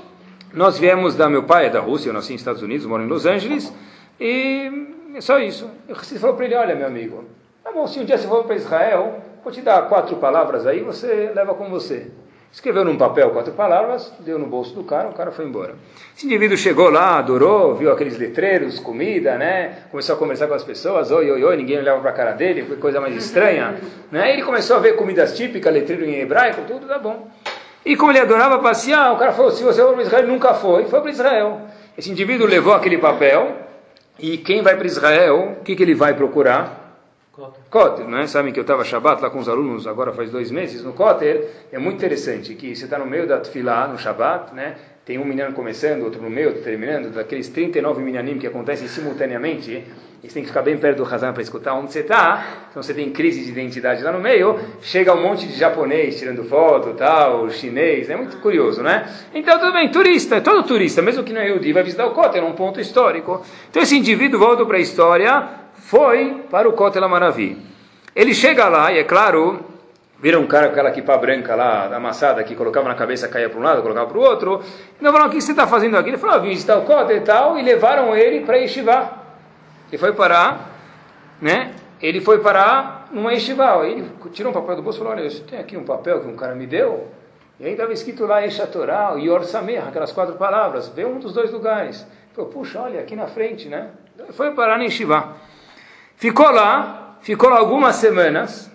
Nós viemos da meu pai, é da Rússia, eu nasci nos Estados Unidos, moro em Los Angeles, e é só isso. Você falou para ele, olha, meu amigo, tá bom, se um dia você for para Israel, vou te dar quatro palavras aí, você leva com você. Escreveu num papel quatro palavras, deu no bolso do cara, o cara foi embora. Esse indivíduo chegou lá, adorou, viu aqueles letreiros, comida, né? Começou a conversar com as pessoas, oi, oi, oi, ninguém olhava para a cara dele, foi coisa mais estranha. Né? Ele começou a ver comidas típicas, letreiro em hebraico, tudo tá bom. E como ele adorava passear, o cara falou, se você for para Israel, nunca foi, foi para Israel. Esse indivíduo levou aquele papel, e quem vai para Israel, o que, que ele vai procurar? Kotel, né? Sabem que eu estava Shabbat lá com os alunos agora faz dois meses no Kotel. É muito interessante que você está no meio da Tfilá, no Shabbat, né? Tem um menino começando, outro no meio, outro terminando, daqueles 39 minyanim que acontecem simultaneamente. E você tem que ficar bem perto do Hazan para escutar onde você está. Então você tem crise de identidade lá no meio. Chega um monte de japonês tirando foto, tal, chinês. É muito curioso, né? Então tudo bem, turista, todo turista, mesmo que não é Yehudi, vai visitar o Kotel, é um ponto histórico. Então esse indivíduo volta para a história foi para o Kotel Amaravi. Ele chega lá, e é claro, vira um cara com aquela equipa branca lá, amassada, que colocava na cabeça, caía para um lado, colocava para o outro. Então falaram, o que você está fazendo aqui? Ele falou, ah, visitar o Kotel e tal, e levaram ele para Yeshiva. Ele foi parar, né? Ele foi parar numa Yeshiva. Ele tirou um papel do bolso e falou, olha, você tem aqui um papel que um cara me deu? E aí estava escrito lá Eshatorá, Yor Samer, aquelas quatro palavras. Vê um dos dois lugares. Ele falou, puxa, olha, aqui na frente, né? Ele foi parar na Yeshiva. Ficou lá, ficou lá algumas semanas,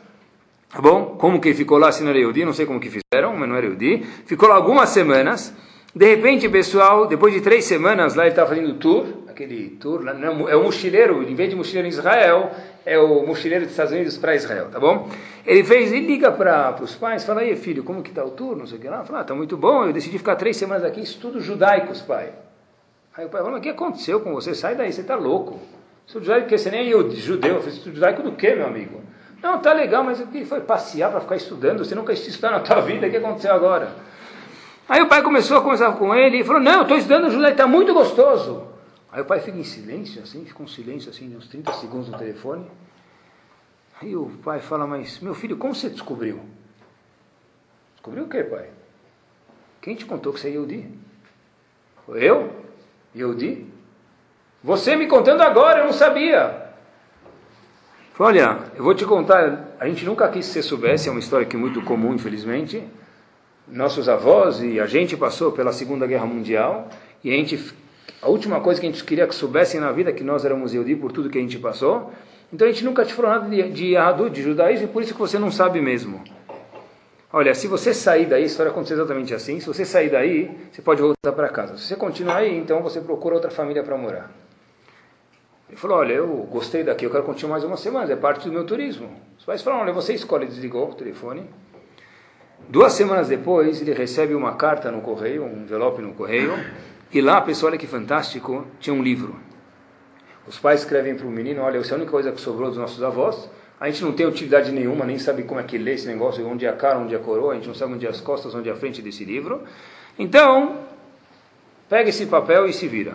tá bom? Como que ficou lá se não era Yehudi? Não sei como que fizeram, mas não era Yehudi. Ficou lá algumas semanas. De repente, pessoal, depois de três semanas, lá ele estava fazendo tour, aquele tour, não, é o mochileiro, em vez de mochileiro em Israel, é o mochileiro dos Estados Unidos para Israel, tá bom? Ele fez, ele liga para os pais, fala, aí filho, como que está o tour, não sei o que lá, fala, ah, tá muito bom, eu decidi ficar três semanas aqui, estudo judaicos, pai. Aí o pai fala, o que aconteceu com você? Sai daí, você está louco. Estudo judaico, porque você nem é judeu. Eu estudo judaico do quê, meu amigo? Não, tá legal, mas ele foi passear para ficar estudando. Você nunca estudou na tua vida, o que aconteceu agora? Aí o pai começou a conversar com ele e falou, não, estou estudando judaico, está muito gostoso. Aí o pai fica em silêncio, assim, fica um silêncio, assim, uns 30 segundos no telefone. Aí o pai fala, mas, meu filho, como você descobriu? Descobriu o quê, pai? Quem te contou que você é Yehudi? Eu? Yehudi? Você me contando agora, eu não sabia. Olha, eu vou te contar, a gente nunca quis que você soubesse, é uma história que é muito comum, infelizmente. Nossos avós e a gente passou pela Segunda Guerra Mundial e a gente A última coisa que a gente queria que soubessem na vida é que nós éramos Yehudi por tudo que a gente passou. Então a gente nunca te falou nada de, de de judaísmo, e por isso que você não sabe mesmo. Olha, se você sair daí, a história aconteceu exatamente assim, se você sair daí, você pode voltar para casa. Se você continuar aí, então você procura outra família para morar. Ele falou, olha, eu gostei daqui, eu quero continuar mais uma semana, é parte do meu turismo. Os pais falaram, olha, você escolhe, desligou o telefone. Duas semanas depois, ele recebe uma carta no correio, um envelope no correio, e lá, pessoal, olha que fantástico, tinha um livro. Os pais escrevem para o menino, olha, essa é a única coisa que sobrou dos nossos avós, a gente não tem utilidade nenhuma, nem sabe como é que lê esse negócio, onde é a cara, onde é a coroa, a gente não sabe onde é as costas, onde é a frente desse livro. Então, pega esse papel e se vira.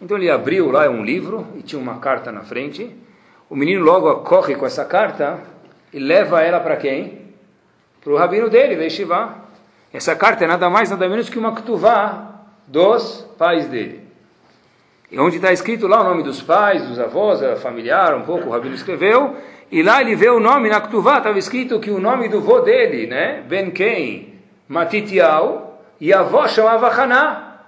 Então ele abriu lá um livro e tinha uma carta na frente. O menino logo corre com essa carta e leva ela para quem? Para o rabino dele, Veshivá. Essa carta é nada mais, nada menos que uma ktuvá dos pais dele. E onde está escrito lá o nome dos pais, dos avós, familiar, um pouco o rabino escreveu, e lá ele vê o nome na Ktuvá, estava escrito que o nome do vô dele, né? Ben Ken, Matitial, e a avó chamava Haná.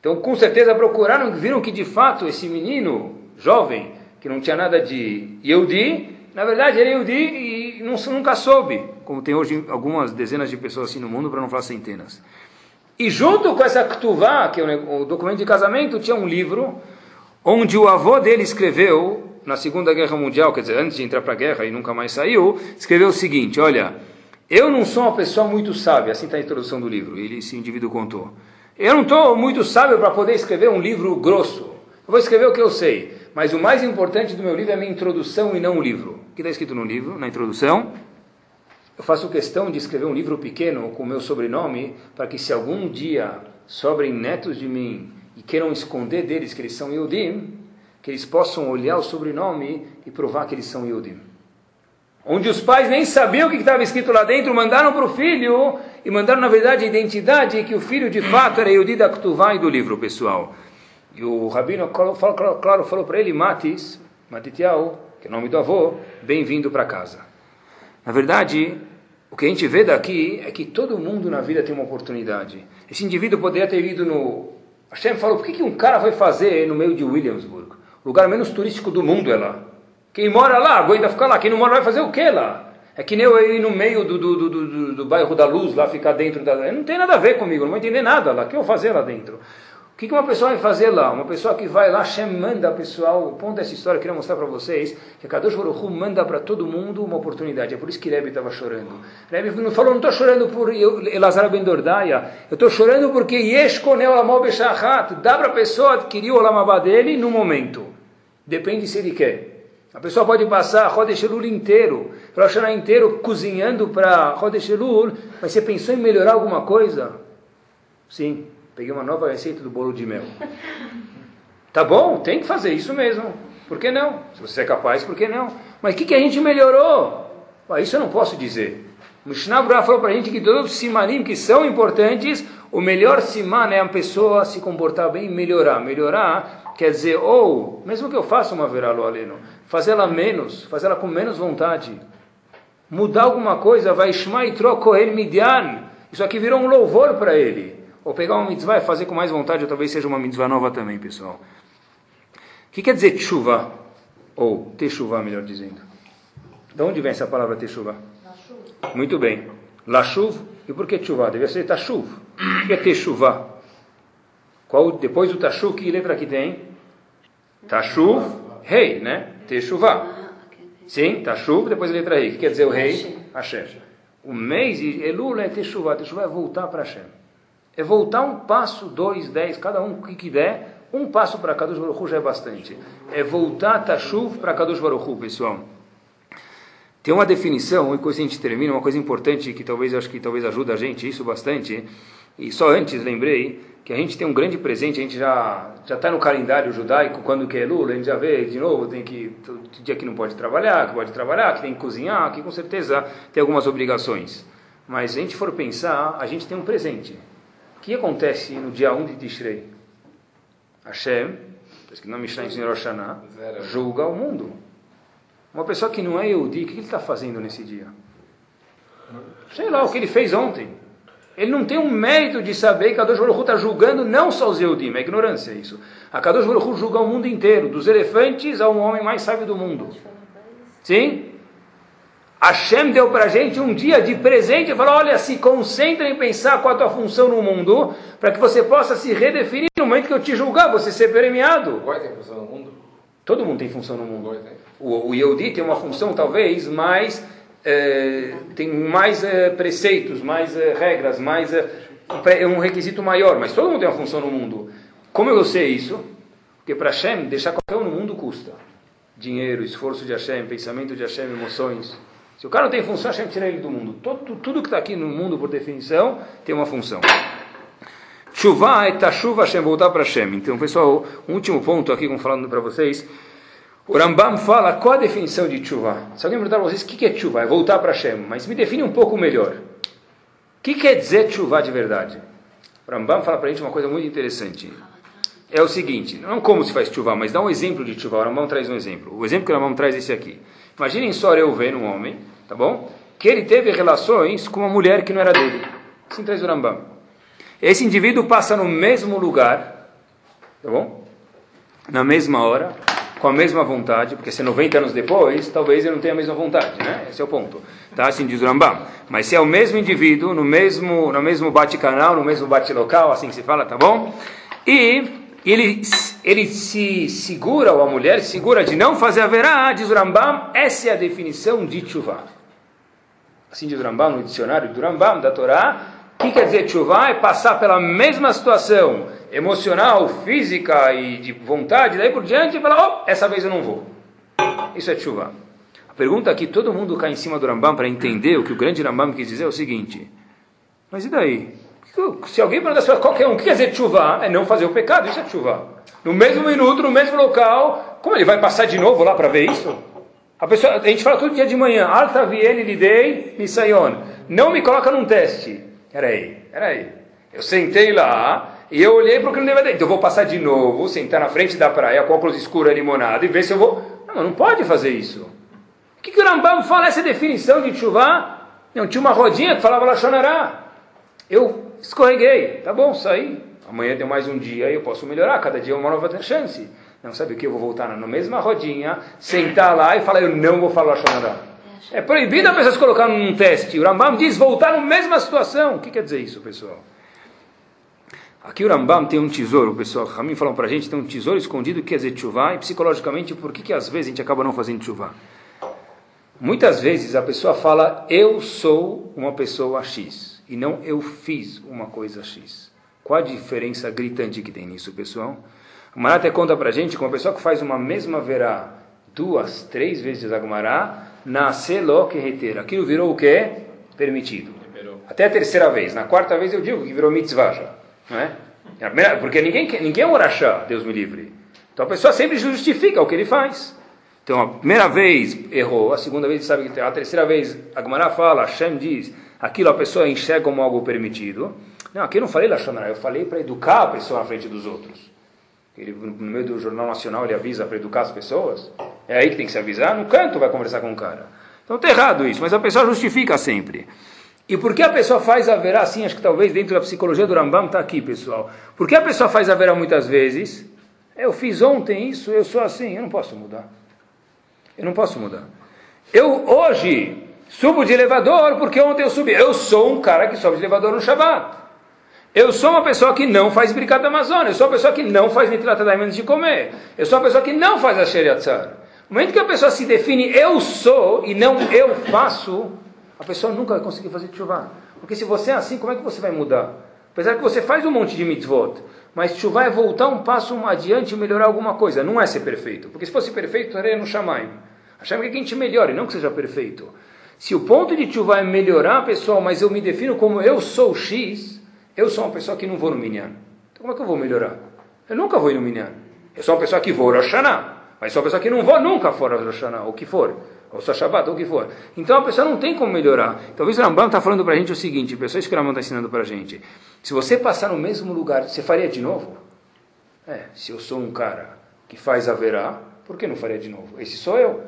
Então, com certeza procuraram, viram que de fato esse menino jovem, que não tinha nada de Yehudi, na verdade era Yehudi e não, nunca soube, como tem hoje algumas dezenas de pessoas assim no mundo, para não falar centenas. E junto com essa Ktuvá, que é o documento de casamento, tinha um livro onde o avô dele escreveu na Segunda Guerra Mundial, quer dizer, antes de entrar para a guerra e nunca mais saiu, escreveu o seguinte: Olha, eu não sou uma pessoa muito sábia, assim está a introdução do livro, ele, esse indivíduo contou. Eu não estou muito sábio para poder escrever um livro grosso. Eu vou escrever o que eu sei, mas o mais importante do meu livro é a minha introdução e não o livro. O que está escrito no livro, na introdução? Eu faço questão de escrever um livro pequeno com o meu sobrenome, para que se algum dia sobrem netos de mim e queiram esconder deles que eles são Yudim, que eles possam olhar o sobrenome e provar que eles são Yudim. Onde os pais nem sabiam o que estava escrito lá dentro, mandaram para o filho e mandaram, na verdade, a identidade que o filho de fato era Yudi da Ktuvá e do livro, pessoal. E o rabino, claro falou para ele, Matis, Matitiau, que é o nome do avô, bem-vindo para casa. Na verdade, o que a gente vê daqui é que todo mundo na vida tem uma oportunidade. Esse indivíduo poderia ter ido no. Hashem falou: por que, que um cara vai fazer no meio de Williamsburg? O lugar menos turístico do mundo é lá. Quem mora lá aguenta ficar lá. Quem não mora vai fazer o que lá? É que nem eu ir no meio do, do, do, do, do bairro da luz, lá ficar dentro da. Não tem nada a ver comigo, não vou entender nada lá. O que eu vou fazer lá dentro? O que, uma pessoa vai fazer lá? Uma pessoa que vai lá, Hashem manda pessoal. O ponto dessa história eu queria mostrar para vocês que Kadosh Baruch manda para todo mundo uma oportunidade. É por isso que Rebbe estava chorando. Rebbe não falou, não estou chorando por Elazar Ben Dordaia. Eu estou chorando porque Yesh Konel Amol Dá para a pessoa adquirir o Lamabá dele no momento. Depende se ele quer. A pessoa pode passar Rodesh Elul inteiro, Rosh inteiro cozinhando para Rodesh Elul, mas você pensou em melhorar alguma coisa? Sim, peguei uma nova receita do bolo de mel. Tá bom, tem que fazer isso mesmo. Por que não? Se você é capaz, por que não? Mas o que, que a gente melhorou? Ah, isso eu não posso dizer. Mishnah Brah falou para a gente que todos os simanim que são importantes, o melhor siman é a pessoa se comportar bem e melhorar. Melhorar Quer dizer, ou, mesmo que eu faça uma veralo aleno, fazê-la menos, fazê-la com menos vontade. Mudar alguma coisa, vai Shmai Trokoel Midian. Isso aqui virou um louvor para ele. Ou pegar uma mitzvah e fazer com mais vontade, ou talvez seja uma mitzvah nova também, pessoal. O que quer dizer tshuva? Ou teshuva, melhor dizendo. De onde vem essa palavra teshuva? Muito bem. Lashuv. E por que tshuva? Deve ser tashuv. O que é teshuva? Qual, depois do Tashuv, que letra que tem? Tashuv, rei, né? Teshuvah. Sim, Tashuv, depois a letra rei. O que quer dizer o rei? Hashem. O mês, Elul é Teshuvah. Teshuvah é voltar para Hashem. É voltar um passo, dois, dez, cada um que quiser. Um passo para Kadosh Baruch Hu já é bastante. É voltar Tashuv para Kadosh Baruch Hu, pessoal. Tem uma definição, e coisa a gente termina, uma coisa importante que talvez acho que talvez ajuda a gente isso bastante. E só antes lembrei que a gente tem um grande presente, a gente já já está no calendário judaico, quando que é Lula, a gente já vê de novo, tem que dia que não pode trabalhar, que pode trabalhar, que tem que cozinhar, que com certeza tem algumas obrigações. Mas se a gente for pensar, a gente tem um presente. O que acontece no dia 1 de Tishrei? Hashem, que não Mishnah em Roshana, julga o mundo. Uma pessoa que não é Yehudi, o que ele está fazendo nesse dia? Sei lá, o que ele fez ontem. Ele não tem um mérito de saber que a Kadosh Baruch está julgando não só os Yehudim, é ignorância isso. A Kadosh Baruch julga o mundo inteiro, dos elefantes ao homem mais sábio do mundo. Sim? Hashem deu para a gente um dia de presente e falou: olha, se concentra em pensar qual a tua função no mundo, para que você possa se redefinir no momento que eu te julgar, você ser premiado. Qual tem função no mundo? Todo mundo tem função no mundo. O, o Yehudi tem uma função talvez mais. É, tem mais é, preceitos, mais é, regras, mais um requisito maior, mas todo mundo tem uma função no mundo. Como eu sei isso? Porque para Hashem, deixar qualquer um no mundo custa. Dinheiro, esforço de Hashem, pensamento de Hashem, emoções. Se o cara não tem função, Hashem tira ele do mundo. Todo, tudo que está aqui no mundo, por definição, tem uma função. Chuva é tashuva Hashem, voltar para Hashem. Então, pessoal, um último ponto aqui, como falando para vocês. O Rambam fala qual a definição de chuva. Se alguém perguntar para vocês o que é chuva, é voltar para Hashem. Mas me define um pouco melhor. O que quer dizer chuva de verdade? O Rambam fala para a gente uma coisa muito interessante. É o seguinte, não como se faz chuva, mas dá um exemplo de chuva. O Rambam traz um exemplo. O exemplo que o Rambam traz é esse aqui. Imaginem só eu vendo um homem, tá bom? Que ele teve relações com uma mulher que não era dele. Assim traz o Rambam. Esse indivíduo passa no mesmo lugar, tá bom? Na mesma hora, com a mesma vontade, porque se 90 anos depois, talvez ele não tenha a mesma vontade, né? Esse é o ponto. Tá? Assim diz o Rambam. Mas se é o mesmo indivíduo, no mesmo, no mesmo bate-canal, no mesmo bate-local, assim que se fala, tá bom? E ele, ele se segura, ou a mulher segura de não fazer a verá, diz o Rambam, essa é a definição de chuva. Assim diz o Rambam no dicionário do Rambam, da Torá, o que quer dizer chuva? É passar pela mesma situação emocional, física e de vontade, daí por diante, e falar, oh, essa vez eu não vou. Isso é chuva. A pergunta aqui, todo mundo cai em cima do Rambam para entender o que o grande Rambam quis dizer é o seguinte, mas e daí? Se alguém perguntar para qualquer um, o que quer dizer chuva? É não fazer o pecado, isso é chuva. No mesmo minuto, no mesmo local, como ele vai passar de novo lá para ver isso? A, pessoa, a gente fala todo dia de manhã, alta viene lidei misayon. Não me coloca num teste. Peraí, peraí. Eu sentei lá e eu olhei para o que não deve Então eu vou passar de novo, sentar na frente da praia com óculos escuros, limonada e ver se eu vou. Não, não pode fazer isso. O que, que o Rambam fala essa definição de chuva? Não, tinha uma rodinha que falava Lachonará. Eu escorreguei, tá bom, saí. Amanhã tem mais um dia e eu posso melhorar, cada dia é uma nova chance. Não sabe o que? Eu vou voltar na mesma rodinha, sentar lá e falar, eu não vou falar Shonará. É proibido a pessoa se colocar num teste. O Rambam diz voltar na mesma situação. O que quer dizer isso, pessoal? Aqui o Rambam tem um tesouro, pessoal. Ramin falou para gente, tem um tesouro escondido que quer dizer chuvá e psicologicamente por que, que às vezes a gente acaba não fazendo chuvá? Muitas vezes a pessoa fala, eu sou uma pessoa X e não eu fiz uma coisa X. Qual a diferença gritante que tem nisso, pessoal? O Mará até conta pra gente que uma pessoa que faz uma mesma verá duas, três vezes a Gumará, nasce lo que reter. Aquilo virou o quê? Permitido. Até a terceira vez. Na quarta vez eu digo que virou mitzvah já. Não é? Porque ninguém, ninguém é um orachá, Deus me livre. Então a pessoa sempre justifica o que ele faz. Então a primeira vez errou, a segunda vez sabe que a terceira vez a Gumará fala, Hashem diz, aquilo a pessoa enxerga como algo permitido. Não, aqui eu não falei Lachonará, eu falei para educar a pessoa na frente dos outros. Ele, no meio do Jornal Nacional ele avisa para educar as pessoas. É aí que tem que se avisar, no canto vai conversar com o cara. Então está errado isso, mas a pessoa justifica sempre. E por que a pessoa faz a verá assim? Acho que talvez dentro da psicologia do Rambam está aqui, pessoal. Por que a pessoa faz a verá muitas vezes? Eu fiz ontem isso, eu sou assim, eu não posso mudar. Eu não posso mudar. Eu hoje Subo de elevador porque ontem eu subi. Eu sou um cara que sobe de elevador no Shabbat. Eu sou uma pessoa que não faz bricada da Amazônia. Eu sou uma pessoa que não faz ventilata da antes de comer. Eu sou uma pessoa que não faz a Sheriatzar. No momento que a pessoa se define eu sou e não eu faço, a pessoa nunca vai conseguir fazer chuva. Porque se você é assim, como é que você vai mudar? Apesar que você faz um monte de mitzvot, mas chuva é voltar um passo adiante e melhorar alguma coisa. Não é ser perfeito. Porque se fosse perfeito, estaria no Shamaim. Achamos que a gente melhore, não que seja perfeito. Se o ponto de chuva é melhorar, pessoal, mas eu me defino como eu sou X, eu sou uma pessoa que não vou no Minyan. Então como é que eu vou melhorar? Eu nunca vou ir no Minyan. Eu sou uma pessoa que vou Rosh Hashanah, mas sou uma pessoa que não vou nunca fora Rosh Hashanah, ou que for. Ou só Shabbat, ou o que for. Então a pessoa não tem como melhorar. Talvez o Rambam está falando para a gente o seguinte, pessoas que o Rambam está ensinando para a gente. Se você passar no mesmo lugar, você faria de novo? É, se eu sou um cara que faz a verá, por que não faria de novo? Esse sou eu.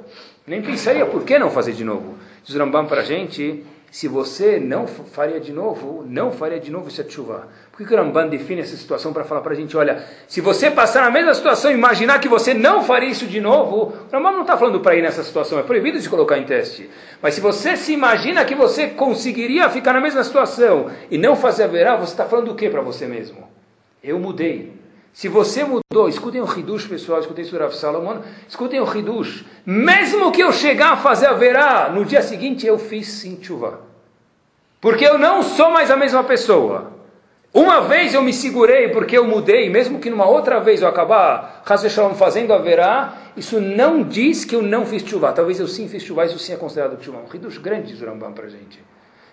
Nem pensaria, por que não fazer de novo? Diz o Rambam para a gente, se você não faria de novo, não faria de novo isso é chuva. Por que o Ramban define essa situação para falar para a gente, olha, se você passar na mesma situação e imaginar que você não faria isso de novo, o Ramban não está falando para ir nessa situação, é proibido de colocar em teste. Mas se você se imagina que você conseguiria ficar na mesma situação e não fazer a verá, você está falando o que para você mesmo? Eu mudei. Se você mudou, escutem o Hidush, pessoal, escutem o Rav Salomon, escutem o Hidush. Mesmo que eu chegar a fazer a verá, no dia seguinte eu fiz sim chuva. Porque eu não sou mais a mesma pessoa. Uma vez eu me segurei porque eu mudei, mesmo que numa outra vez eu acabar fazendo a verá, isso não diz que eu não fiz chuva. Talvez eu sim fiz chuva, isso sim é considerado chuva. Um Hidush grande diz o Rambam para gente.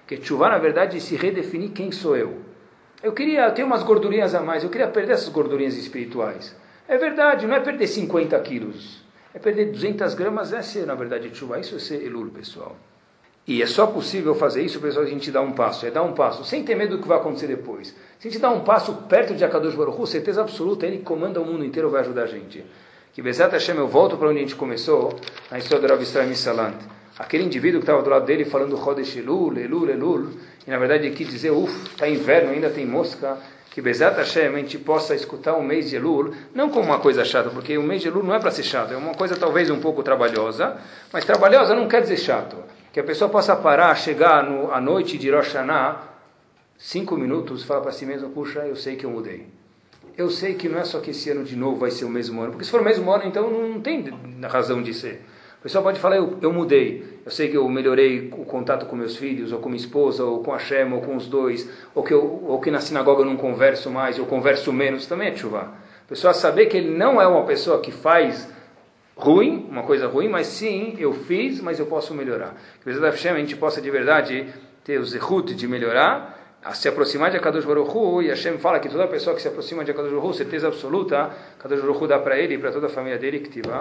Que chuva, na verdade, é se redefinir quem sou eu. Eu queria ter umas gordurinhas a mais, eu queria perder essas gordurinhas espirituais. É verdade, não é perder 50 quilos, é perder 200 gramas, é ser, na verdade, chuva. Isso é ser elul, pessoal. E é só possível fazer isso, pessoal, a gente dar um passo. É dar um passo, sem ter medo do que vai acontecer depois. Se a gente dá um passo perto de Akadosh Baruch certeza absoluta, ele comanda o mundo inteiro, vai ajudar a gente. Que Bezat Hashem, eu volto para onde a gente começou, na história do Rav Israel Misalant. Aquele indivíduo que estava do lado dele falando Chodesh Elul, Elul, Elul, e na verdade quis dizer, uff, está inverno, ainda tem mosca, que Bezat Hashem a gente possa escutar o mês de Elul, não como uma coisa chata, porque o mês de Elul não é para ser chato, é uma coisa talvez um pouco trabalhosa, mas trabalhosa não quer dizer chato. Que a pessoa possa parar, chegar no, à noite de Rosh Hashanah, cinco minutos, fala para si mesmo, puxa, eu sei que eu mudei. Eu sei que não é só que esse ano de novo vai ser o mesmo ano, porque se for o mesmo ano, então não tem razão de ser pessoa pode falar, eu, eu mudei, eu sei que eu melhorei o contato com meus filhos, ou com minha esposa, ou com a Shem, ou com os dois, ou que, eu, ou que na sinagoga eu não converso mais, eu converso menos, também é chuva. A pessoa saber que ele não é uma pessoa que faz ruim, uma coisa ruim, mas sim, eu fiz, mas eu posso melhorar. Que a Hashem a gente possa de verdade ter o zehut de melhorar, a se aproximar de Akadosh Baruch Hu, e Hashem fala que toda pessoa que se aproxima de Akadosh Baruch Hu, certeza absoluta, Akadosh Baruch Hu dá para ele e para toda a família dele, que tiver,